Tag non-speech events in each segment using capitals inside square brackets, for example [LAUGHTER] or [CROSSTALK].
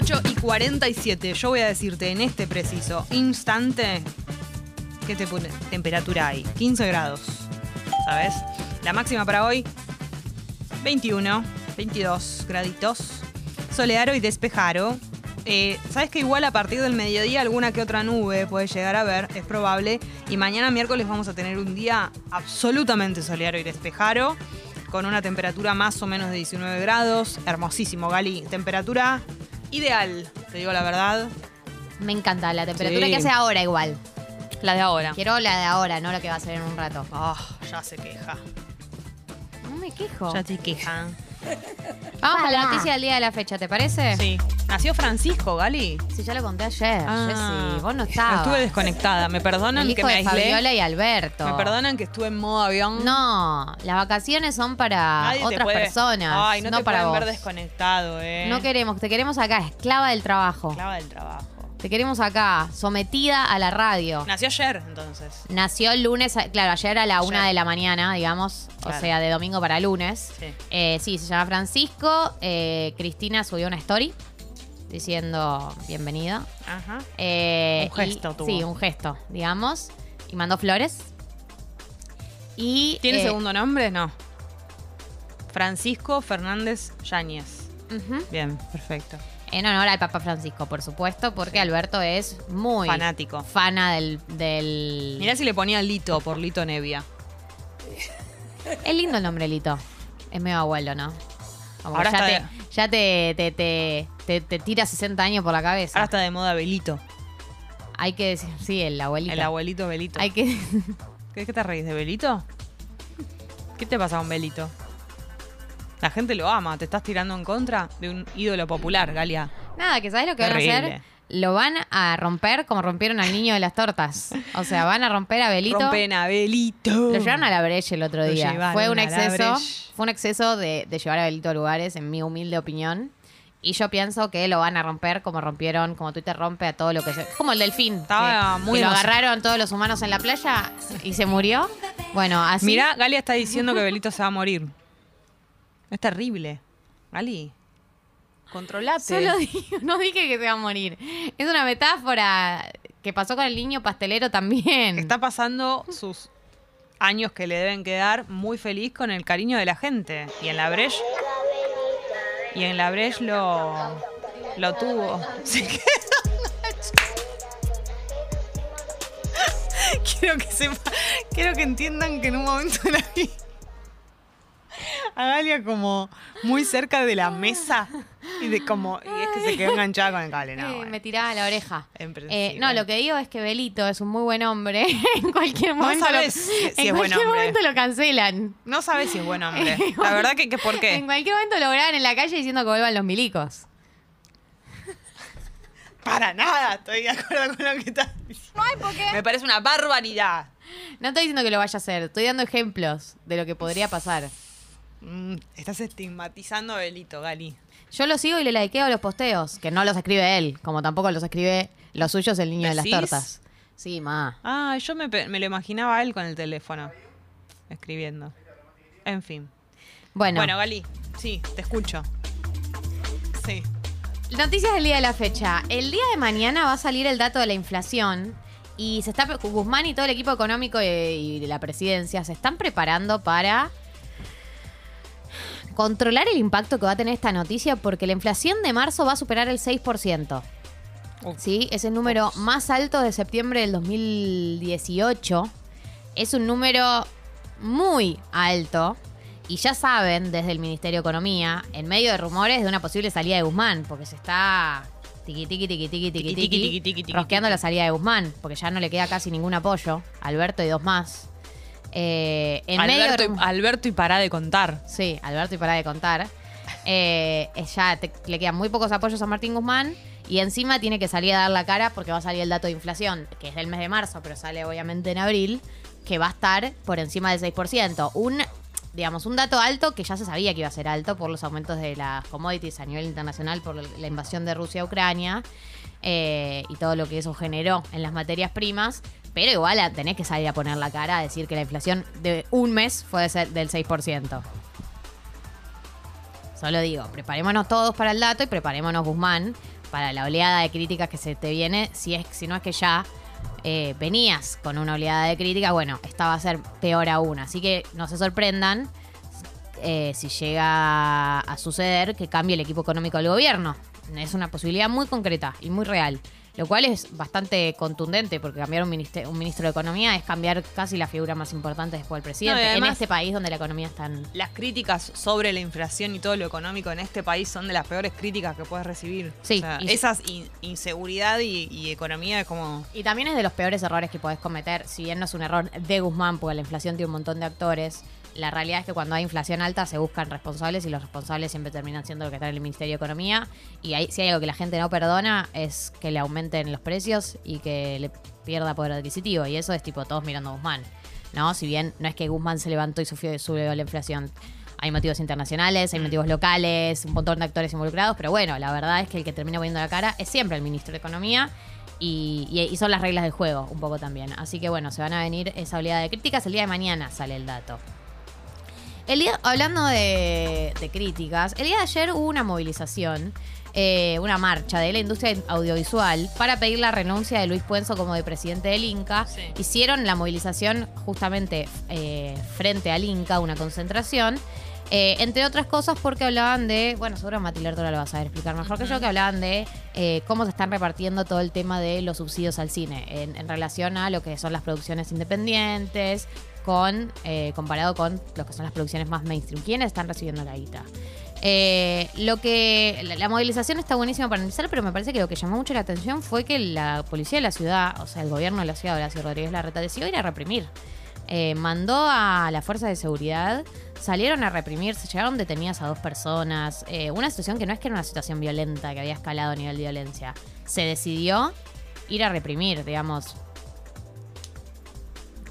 8 y 47. Yo voy a decirte en este preciso instante qué te pone temperatura hay. 15 grados. ¿Sabes? La máxima para hoy 21, 22 graditos. Solearo y despejaro. Eh, Sabes que igual a partir del mediodía alguna que otra nube puede llegar a ver, es probable. Y mañana miércoles vamos a tener un día absolutamente solearo y despejaro, con una temperatura más o menos de 19 grados. Hermosísimo, Gali. Temperatura ideal, te digo la verdad. Me encanta la temperatura Sí. que hace ahora igual. La de ahora. Quiero la de ahora, no la que va a ser en un rato. Ah, ya se queja. No me quejo. Ya se queja. Vamos a la noticia del día de la fecha, ¿te parece? Sí. Nació Francisco, Gali. Sí, ya lo conté ayer, Ah. Jessy. Vos no estabas. Estuve desconectada. Me perdonan El que hijo me de aislé. Fabiola y Alberto. Me perdonan que estuve en modo avión. No, las vacaciones son para Nadie te otras puede- personas, Ay, no, no te para pueden vos. ver desconectado, eh. No queremos, te queremos acá, esclava del trabajo. Clava del trabajo. Te queremos acá, sometida a la radio. Nació ayer, entonces. Nació el lunes, claro, ayer a la Ayer. una de la mañana, digamos, Claro. o sea, de domingo para lunes. Sí. Eh, sí, se llama Francisco. eh, Cristina subió una story diciendo bienvenida. Ajá. Eh, Un gesto y- tuvo. Sí, un gesto, digamos. Y mandó flores. Y, ¿Tiene eh, segundo nombre? No. Francisco Fernández Yáñez. ujú, Bien, perfecto. En honor al Papa Francisco, por supuesto, porque Alberto es muy Fanático. fana del, del... Mirá si le ponía Lito por Lito Nevia. Es lindo el nombre Lito. Es medio abuelo, ¿no? Como Ahora ya, está te, ya te, te, te, te- te tira 60 años por la cabeza. Ahora está de moda Belito. Hay que decir, sí, el abuelito. El abuelito Belito. Hay que... ¿Qué, qué te reís de Belito? ¿Qué te pasa con Belito? La gente lo ama. Te estás tirando en contra de un ídolo popular, Galia. Nada, que ¿sabes lo que van a Terrible. hacer? Lo van a romper como rompieron al niño de las tortas. O sea, van a romper a Belito. Rompen a Belito. Lo llevaron a la brecha el otro día. Fue un exceso, fue un exceso de, de llevar a Belito a lugares, en mi humilde opinión. Y yo pienso que lo van a romper como rompieron, como Twitter rompe a todo lo que se. Como el delfín. Estaba que, muy que lo agarraron todos los humanos en la playa y se murió. Bueno, así. Mirá, Galia está diciendo que Belito se va a morir. Es terrible. Gali, controlate. Solo [LAUGHS] digo, no dije que se va a morir. Es una metáfora que pasó con el niño pastelero también. Está pasando sus años que le deben quedar muy feliz con el cariño de la gente. Y en la Breche. Y en la Breche lo, lo tuvo. [LAUGHS] Quedó [LAUGHS] Quiero que sepa, quiero que entiendan que en un momento de la vida a Galia como muy cerca de la mesa y de como y es que se quedó enganchada con el cable. No, Eh, bueno. Me tiraba la oreja. Eh, no, lo que digo es que Belito es un muy buen hombre. [LAUGHS] en cualquier No momento, sabes lo, si- en es cualquier momento lo cancelan. No sabes si es buen hombre. [LAUGHS] La verdad que, que ¿por En qué? cualquier momento lo graban en la calle diciendo que vuelvan los milicos. [LAUGHS] Para nada estoy de acuerdo con lo que estás diciendo. Me parece una barbaridad. No estoy diciendo que lo vaya a hacer, estoy dando ejemplos de lo que podría pasar. Mm, estás estigmatizando a Belito, Gali. Yo lo sigo y le likeo los posteos, que no los escribe él, como tampoco los escribe los suyos el niño de las tortas. Sí, ma. Ah, yo me, me lo imaginaba a él con el teléfono. Escribiendo. En fin. Bueno, Bueno, Gali, sí, te escucho. Sí. noticias del día de la fecha. El día de mañana va a salir el dato de la inflación y se está Guzmán y todo el equipo económico y, y la presidencia se están preparando para controlar el impacto que va a tener esta noticia porque la inflación de marzo va a superar el 6%. Uf. ¿sí? Es el número más alto de septiembre del 2018. Es un número muy alto. Y ya saben, desde el Ministerio de Economía, en medio de rumores de una posible salida de Guzmán, porque se está tiqui tiqui tiqui tiqui tiqui Tiqui, tiqui, tiqui tiqui, tiqui, tiqui, rosqueando tiqui. la salida de Guzmán, porque ya no le queda casi ningún apoyo. Alberto y dos más. Eh, en medio de Alberto, y, Alberto y para de contar. Sí, Alberto y para de contar. Eh, ya te- le quedan muy pocos apoyos a Martín Guzmán y encima tiene que salir a dar la cara porque va a salir el dato de inflación, que es del mes de marzo, pero sale obviamente en abril, que va a estar por encima del 6%. Un, digamos, un dato alto que ya se sabía que iba a ser alto por los aumentos de las commodities a nivel internacional, por la invasión de Rusia a Ucrania eh, y todo lo que eso generó en las materias primas. Pero igual a- tenés que salir a poner la cara a decir que la inflación de un mes fue de ser- del 6%. Solo digo, preparémonos todos para el dato y preparémonos Guzmán, para la oleada de críticas que se te viene, si, es, si no es que ya eh, venías con una oleada de críticas, bueno, esta va a ser peor aún. Así que no se sorprendan eh, si llega a suceder que cambie el equipo económico del gobierno. Es una posibilidad muy concreta y muy real. Lo cual es bastante contundente, porque cambiar un, ministro, un ministro de Economía es cambiar casi la figura más importante después del presidente. No, en este país donde la economía está en... Las críticas sobre la inflación y todo lo económico en este país son de las peores críticas que puedes recibir. Sí, O sea, y- esas in- inseguridad y, y economía es como. Y también es de los peores errores que podés cometer, si bien no es un error de Guzmán, porque la inflación tiene un montón de actores. La realidad es que cuando hay inflación alta se buscan responsables y los responsables siempre terminan siendo lo que está en el Ministerio de Economía. Y ahí, si hay algo que la gente no perdona es que le aumenten los precios y que le pierda poder adquisitivo. Y eso es tipo todos mirando a Guzmán. ¿no? Si bien no es que Guzmán se levantó y subió, subió la inflación. Hay motivos internacionales, hay motivos locales, un montón de actores involucrados, pero bueno, la verdad es que el que termina poniendo la cara es siempre el ministro de Economía y, y- y son las reglas del juego un poco también. Así que bueno, se van a venir esa oleada de críticas. El día de mañana sale el dato. El día, hablando de, de críticas, el día de ayer hubo una movilización, eh, una marcha de la industria audiovisual para pedir la renuncia de Luis Puenzo como de presidente del Inca. Sí. Hicieron la movilización justamente eh, frente al Inca, una concentración. eh, entre otras cosas porque hablaban de, bueno, seguro Mati Lertora lo va a saber explicar mejor que yo, que hablaban de eh, cómo se están repartiendo todo el tema de los subsidios al cine en, en relación a lo que son las producciones independientes, con eh, comparado con lo que son las producciones más mainstream. ¿Quiénes están recibiendo la guita? Eh, lo que la, movilización está buenísima para analizar, pero me parece que lo que llamó mucho la atención fue que la policía de la ciudad, o sea, el gobierno de la ciudad, Horacio Rodríguez Larreta, decidió ir a reprimir. Eh, mandó a las fuerzas de seguridad, salieron a reprimir, se llegaron detenidas a dos personas. eh, una situación que no es que era una situación violenta, que había escalado a nivel de violencia. Se decidió ir a reprimir, digamos,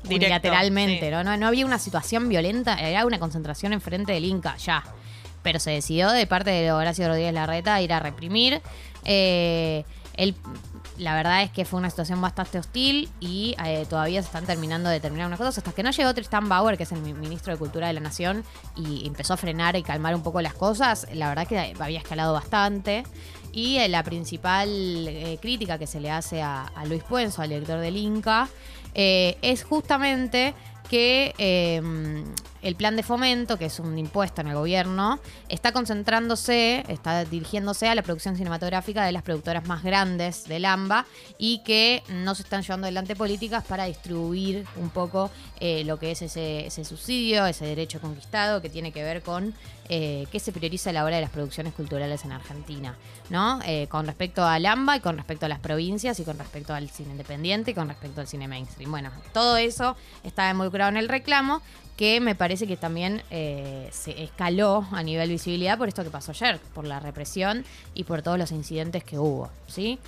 Directo, unilateralmente, sí. ¿no? ¿no? No había una situación violenta, era una concentración enfrente del Inca, ya. Pero se decidió de parte de Horacio Rodríguez Larreta ir a reprimir. Eh, él, la verdad es que fue una situación bastante hostil y eh, todavía se están terminando de terminar unas cosas hasta que no llegó Tristan Bauer, que es el mi- ministro de Cultura de la Nación, y empezó a frenar y calmar un poco las cosas. La verdad que había escalado bastante. Y eh, la principal eh, crítica que se le hace a, a Luis Puenzo, al director del Inca, es justamente que eh, el plan de fomento, que es un impuesto en el gobierno, está concentrándose, está dirigiéndose a la producción cinematográfica de las productoras más grandes del AMBA y que no se están llevando adelante políticas para distribuir un poco eh, lo que es ese, ese subsidio, ese derecho conquistado que tiene que ver con eh, qué se prioriza a la hora de las producciones culturales en Argentina, ¿no? Eh, con respecto al AMBA y con respecto a las provincias y con respecto al cine independiente y con respecto al cine mainstream. Bueno, todo eso está involucrado en el reclamo que me parece que también eh, se escaló a nivel visibilidad por esto que pasó ayer, por la represión y por todos los incidentes que hubo, ¿sí?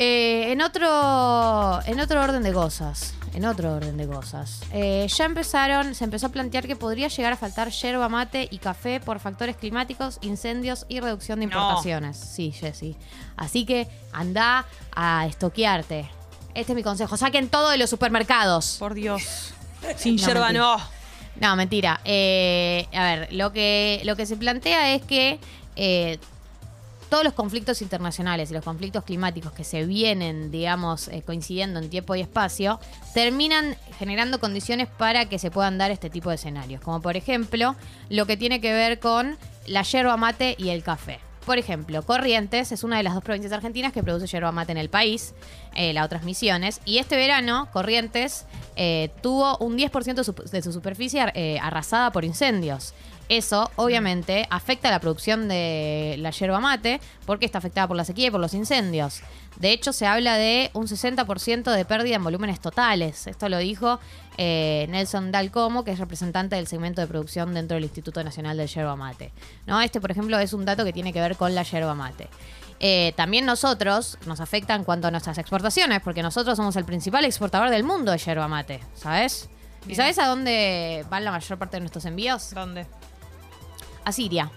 Eh, en otro en otro orden de cosas, en otro orden de cosas, eh, ya empezaron, se empezó a plantear que podría llegar a faltar yerba mate y café por factores climáticos, incendios y reducción de No. importaciones. Sí, Jessy. Así que anda a estoquearte. Este es mi consejo. Saquen todo de los supermercados. Por Dios. [LAUGHS] Sin No, yerba mentira. no. No, mentira. Eh, a ver, lo que, lo que se plantea es que todos los conflictos internacionales y los conflictos climáticos que se vienen, digamos, eh, coincidiendo en tiempo y espacio, terminan generando condiciones para que se puedan dar este tipo de escenarios. Como por ejemplo, lo que tiene que ver con la yerba mate y el café. Por ejemplo, Corrientes es una de las dos provincias argentinas que produce yerba mate en el país, eh, la otra es Misiones. Y este verano, Corrientes eh, tuvo un 10% de su, de su superficie eh, arrasada por incendios. Eso, obviamente, afecta a la producción de la yerba mate porque está afectada por la sequía y por los incendios. De hecho, se habla de un 60% de pérdida en volúmenes totales. Esto lo dijo eh, Nelson Dalcomo, que es representante del segmento de producción dentro del Instituto Nacional del Yerba Mate. ¿No? Este, por ejemplo, es un dato que tiene que ver con la yerba mate. Eh, también nosotros nos afecta en cuanto a nuestras exportaciones, porque nosotros somos el principal exportador del mundo de yerba mate, ¿sabes? ¿Y sabes a dónde van la mayor parte de nuestros envíos? ¿Dónde? A Siria,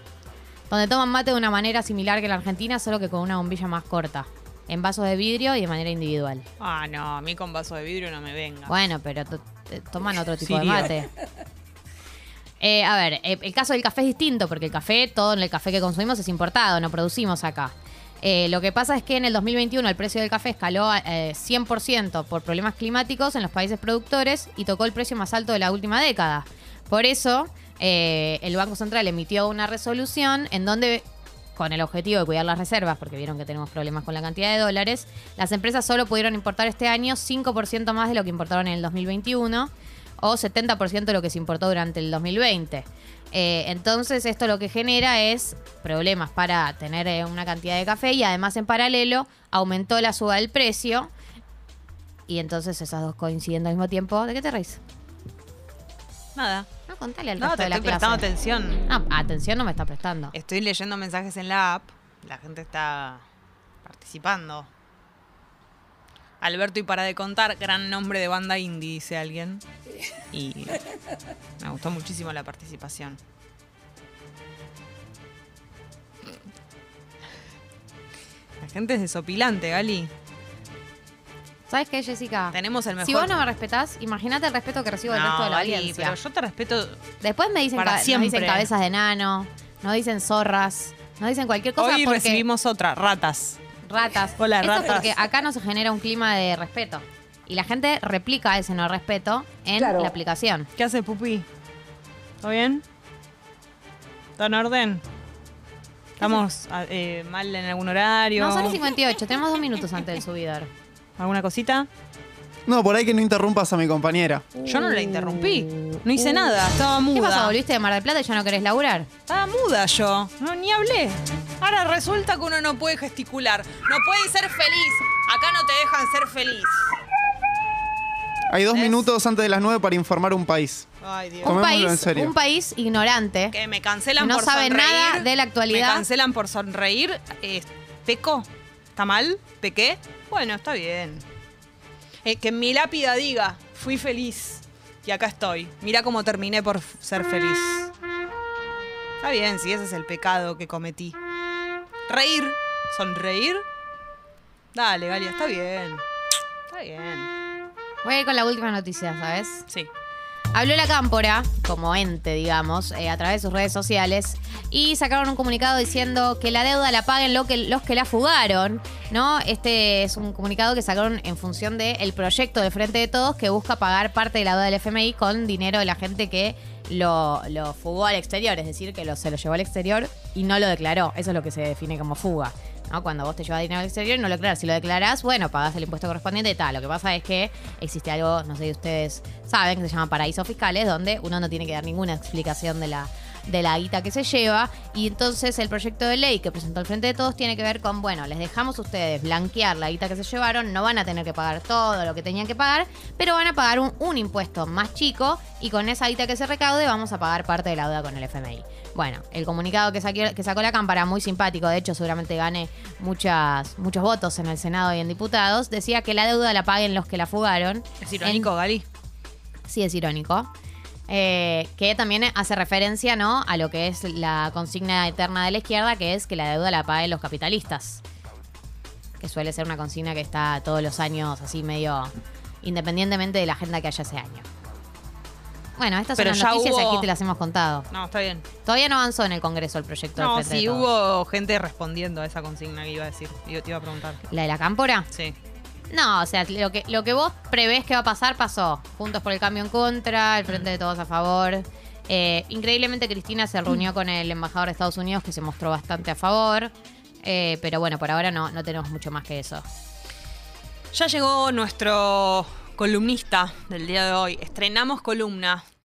donde toman mate de una manera similar que la Argentina, solo que con una bombilla más corta, en vasos de vidrio y de manera individual. Ah, no, a mí con vaso de vidrio no me venga. Bueno, pero to- toman otro tipo de Siria. mate. [LAUGHS] Eh, a ver, eh, el caso del café es distinto, porque el café, todo en el café que consumimos es importado, no producimos acá. Eh, lo que pasa es que en el 2021 el precio del café escaló a, eh, 100% por problemas climáticos en los países productores y tocó el precio más alto de la última década. Por eso, eh, el Banco Central emitió una resolución en donde, con el objetivo de cuidar las reservas, porque vieron que tenemos problemas con la cantidad de dólares, las empresas solo pudieron importar este año 5% más de lo que importaron en el 2021 o 70% de lo que se importó durante el 2020. Eh, entonces esto lo que genera es problemas para tener eh, una cantidad de café y además en paralelo aumentó la suba del precio y entonces esas dos coinciden al mismo tiempo. ¿De qué te reís? Nada. No, contale al No, resto te de la estoy prestando atención. No, atención no me está prestando. Estoy leyendo mensajes en la app. La gente está participando. Alberto y para de contar, gran nombre de banda indie, dice alguien. Y me gustó muchísimo la participación. La gente es desopilante, Gali. ¿Sabes qué, Jessica? Tenemos el mejor. Si vos no me respetás, imagínate el respeto que recibo del No, resto de la Gali, audiencia. pero yo te respeto. Después me dicen, Para ca- nos siempre. dicen cabezas de nano, nos dicen zorras, nos dicen cualquier cosa Hoy porque recibimos otra, ratas. ratas. Hola, Eso ratas. porque acá no se genera un clima de respeto. Y la gente replica ese no respeto en la aplicación. ¿Qué hace Pupi? ¿Todo bien? ¿Todo en orden? ¿Estamos eh, mal en algún horario? No, son las 58, tenemos dos minutos antes del subidor. ¿Alguna cosita? No, por ahí que no interrumpas a mi compañera. Yo no la interrumpí. No hice nada. Estaba muda. ¿Qué pasó? ¿Volviste de Mar del Plata y ya no querés laburar? Estaba muda yo. No, ni hablé. Ahora resulta que uno no puede gesticular. No puede ser feliz. Acá no te dejan ser feliz. Hay dos minutos antes de las nueve para informar un país. Ay, Dios. Un país, en serio. un país ignorante. Que me cancelan No por sabe sonreír. nada de la actualidad. Me cancelan por sonreír. Eh, ¿Peco? ¿Está mal? ¿Pequé? Bueno, está bien. Eh, que en mi lápida diga, fui feliz. Y acá estoy. Mira cómo terminé por ser feliz. Está bien, si ese es el pecado que cometí. Reír, sonreír. Dale, Galia, está bien. Está bien. Voy a ir con la última noticia, ¿sabes? Sí. Habló la Cámpora, como ente, digamos, eh, a través de sus redes sociales, y sacaron un comunicado diciendo que la deuda la paguen lo que, los que la fugaron, ¿no? Este es un comunicado que sacaron en función del proyecto de Frente de Todos que busca pagar parte de la deuda del FMI con dinero de la gente que lo, lo fugó al exterior, es decir, que se lo llevó al exterior y no lo declaró. Eso es lo que se define como fuga. ¿No? Cuando vos te llevas dinero al exterior y no lo declaras. Si lo declarás, bueno, pagás el impuesto correspondiente y tal. Lo que pasa es que existe algo, no sé si ustedes saben, que se llama paraísos fiscales, donde uno no tiene que dar ninguna explicación de la, de la guita que se lleva. Y entonces el proyecto de ley que presentó el Frente de Todos tiene que ver con, bueno, les dejamos a ustedes blanquear la guita que se llevaron, no van a tener que pagar todo lo que tenían que pagar, pero van a pagar un, un impuesto más chico y con esa guita que se recaude vamos a pagar parte de la deuda con el FMI. Bueno, el comunicado que, que sacó la Cámara, muy simpático, de hecho seguramente gane muchas, muchos votos en el Senado y en diputados, decía que la deuda la paguen los que la fugaron. Es irónico, Gali. Sí, es irónico. Eh, que también hace referencia ¿no? a lo que es la consigna eterna de la izquierda, que es que la deuda la paguen los capitalistas. Que suele ser una consigna que está todos los años así medio independientemente de la agenda que haya ese año. Bueno, estas Pero son ya las noticias hubo- aquí te las hemos contado. No, está bien. Todavía no avanzó en el Congreso el proyecto del No, Frente de sí, Todos. hubo gente respondiendo a esa consigna que iba a decir. Yo te iba a preguntar. ¿La de la cámpora? Sí. No, o sea, lo que, lo que vos prevés que va a pasar, pasó. Juntos por el cambio en contra, el frente de todos a favor. Eh, increíblemente Cristina se reunió con el embajador de Estados Unidos que se mostró bastante a favor. Eh, pero bueno, por ahora no, no tenemos mucho más que eso. Ya llegó nuestro columnista del día de hoy. Estrenamos columna.